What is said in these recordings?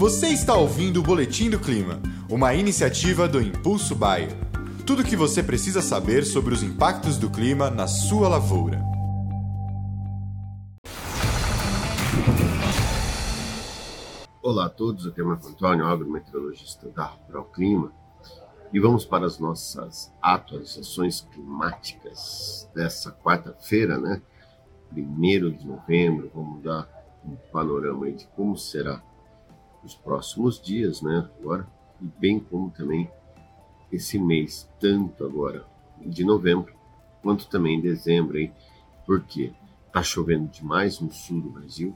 Você está ouvindo o Boletim do Clima, uma iniciativa do Impulso Bayer. Tudo o que você precisa saber sobre os impactos do clima na sua lavoura. Olá a todos, aqui é Marco Antônio, agrometeorologista da Proclima, e vamos para as nossas atualizações climáticas dessa quarta-feira, né? Primeiro de novembro, vamos dar um panorama aí de como será os próximos dias, né? Agora, e bem como também esse mês, tanto agora de novembro, quanto também dezembro, aí, porque tá chovendo demais no sul do Brasil,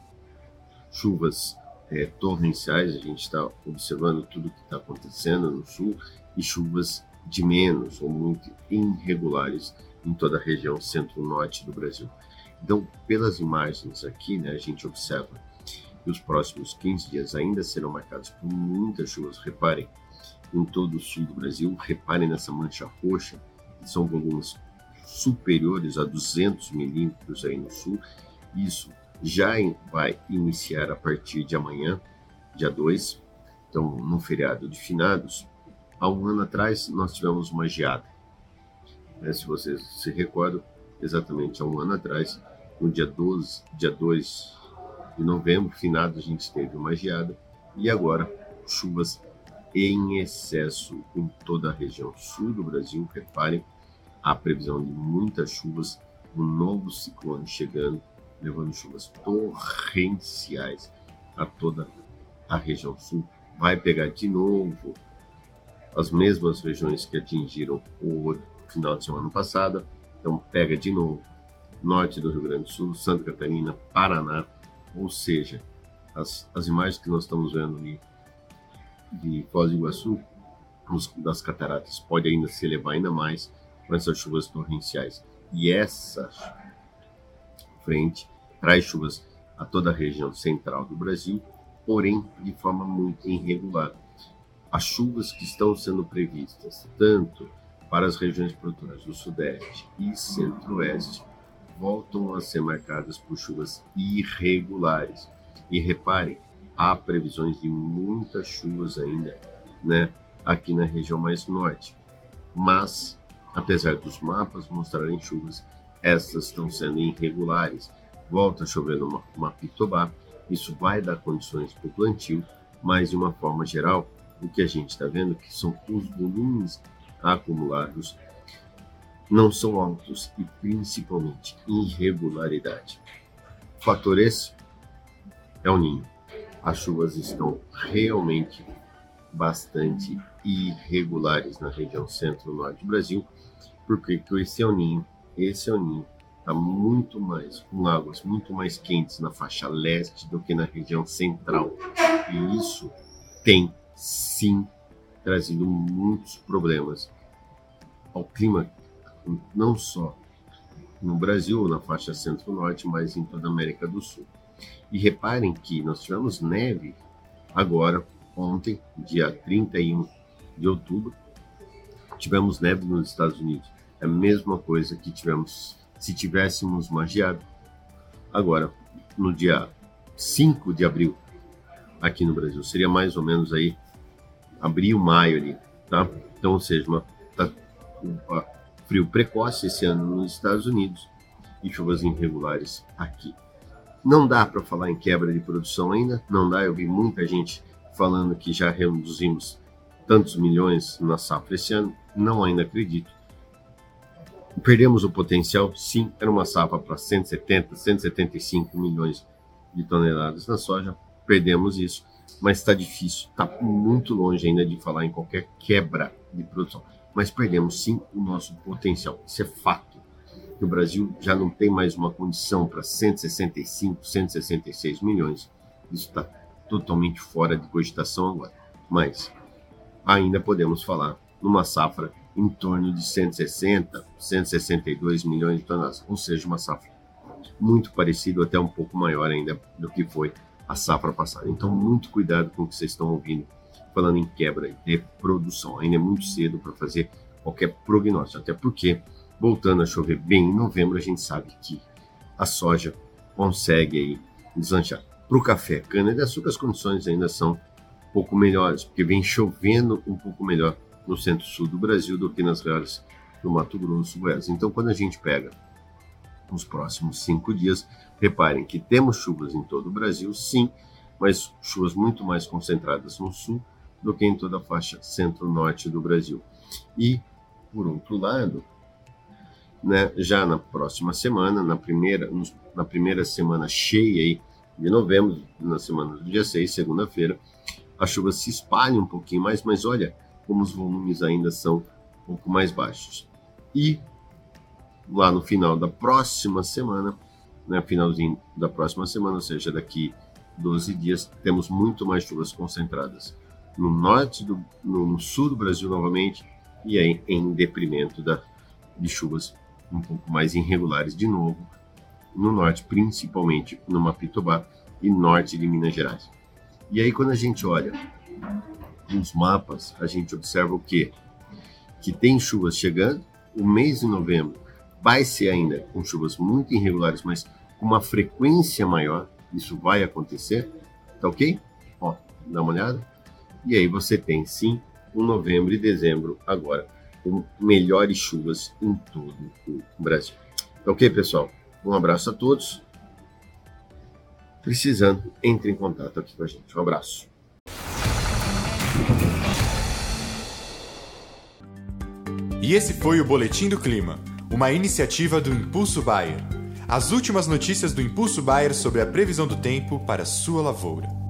chuvas é, torrenciais, a gente está observando tudo que está acontecendo no sul, e chuvas de menos ou muito irregulares em toda a região centro-norte do Brasil. Então, pelas imagens aqui, né, a gente observa que os próximos 15 dias ainda serão marcados por muitas chuvas. Reparem, em todo o sul do Brasil, reparem nessa mancha roxa, que são volumes superiores a 200 milímetros aí no sul. Isso já vai iniciar a partir de amanhã, dia 2. Então, no feriado de finados, há um ano atrás nós tivemos uma geada. Né, se vocês se recordam, exatamente há um ano atrás, no dia 12, dia 2 de novembro, finado, a gente teve uma geada e agora chuvas em excesso em toda a região sul do Brasil. Reparem, a previsão de muitas chuvas, um novo ciclone chegando, levando chuvas torrenciais a toda a região sul. Vai pegar de novo as mesmas regiões que atingiram o final de semana passada, então pega de novo norte do Rio Grande do Sul, Santa Catarina, Paraná, ou seja, as, as imagens que nós estamos vendo ali de Foz do Iguaçu, das cataratas, pode ainda se elevar ainda mais com essas chuvas torrenciais. E essa frente traz chuvas a toda a região central do Brasil, porém de forma muito irregular. As chuvas que estão sendo previstas, tanto para as regiões produtoras do Sudeste e Centro-Oeste, voltam a ser marcadas por chuvas irregulares. E reparem, há previsões de muitas chuvas ainda, né, aqui na região mais norte. Mas, apesar dos mapas mostrarem chuvas, essas estão sendo irregulares. Volta a chover no Mapitobá, isso vai dar condições para o plantio, mas de uma forma geral, o que a gente está vendo é que são os volumes acumulados não são altos e principalmente irregularidade. Fator esse é o ninho. As chuvas estão realmente bastante irregulares na região centro-norte do Brasil, porque esse é o ninho, esse é o ninho está muito mais com águas muito mais quentes na faixa leste do que na região central. E isso tem sim trazido muitos problemas ao clima não só no Brasil, na faixa centro-norte, mas em toda a América do Sul. E reparem que nós tivemos neve agora, ontem, dia 31 de outubro, tivemos neve nos Estados Unidos. É a mesma coisa que tivemos se tivéssemos uma geada. Agora, no dia 5 de abril, aqui no Brasil, seria mais ou menos aí abril, maio ali, tá? Então, ou seja, uma, tá, frio precoce esse ano nos Estados Unidos e chuvas irregulares aqui. Não dá para falar em quebra de produção ainda, não dá. Eu vi muita gente falando que já reduzimos tantos milhões na safra esse ano, não ainda acredito. Perdemos o potencial? Sim, era uma safra para 170, 175 milhões de toneladas na soja, perdemos isso, mas está difícil, está muito longe ainda de falar em qualquer quebra de produção mas perdemos sim o nosso potencial. Isso é fato. O Brasil já não tem mais uma condição para 165, 166 milhões. Isso está totalmente fora de cogitação agora. Mas ainda podemos falar numa safra em torno de 160, 162 milhões de toneladas, ou seja, uma safra muito parecido, até um pouco maior ainda do que foi a safra passada. Então, muito cuidado com o que vocês estão ouvindo falando em quebra de produção. Ainda é muito cedo para fazer qualquer prognóstico, até porque, voltando a chover bem em novembro, a gente sabe que a soja consegue aí deslanchar. Para o café, cana de açúcar, as condições ainda são pouco melhores, porque vem chovendo um pouco melhor no centro-sul do Brasil do que nas regiões do Mato Grosso, Goiás. Então, quando a gente pega os próximos cinco dias, reparem que temos chuvas em todo o Brasil, sim, mas chuvas muito mais concentradas no sul do que em toda a faixa centro-norte do Brasil. E, por outro lado, né, já na próxima semana, na primeira, na primeira semana cheia de novembro, na semana do dia 6, segunda-feira, a chuva se espalha um pouquinho mais, mas olha como os volumes ainda são um pouco mais baixos. E lá no final da próxima semana, né, finalzinho da próxima semana, ou seja, daqui 12 dias, temos muito mais chuvas concentradas no norte, do, no, sul do Brasil novamente, e aí em deprimento da, de chuvas um pouco mais irregulares de novo, no norte, principalmente no Mapitobá e norte de Minas Gerais. E aí, quando a gente olha nos mapas, a gente observa o quê? Que tem chuvas chegando, o mês de novembro vai ser ainda com chuvas muito irregulares, mas com uma frequência maior, isso vai acontecer, tá ok? Ó, dá uma olhada. E aí você tem sim um novembro e dezembro agora com melhores chuvas em todo o Brasil. Tá ok, pessoal? Um abraço a todos. Precisando, entre em contato aqui com a gente. Um abraço. E esse foi o Boletim do Clima, uma iniciativa do Impulso Bayer. As últimas notícias do Impulso Bayer sobre a previsão do tempo para sua lavoura.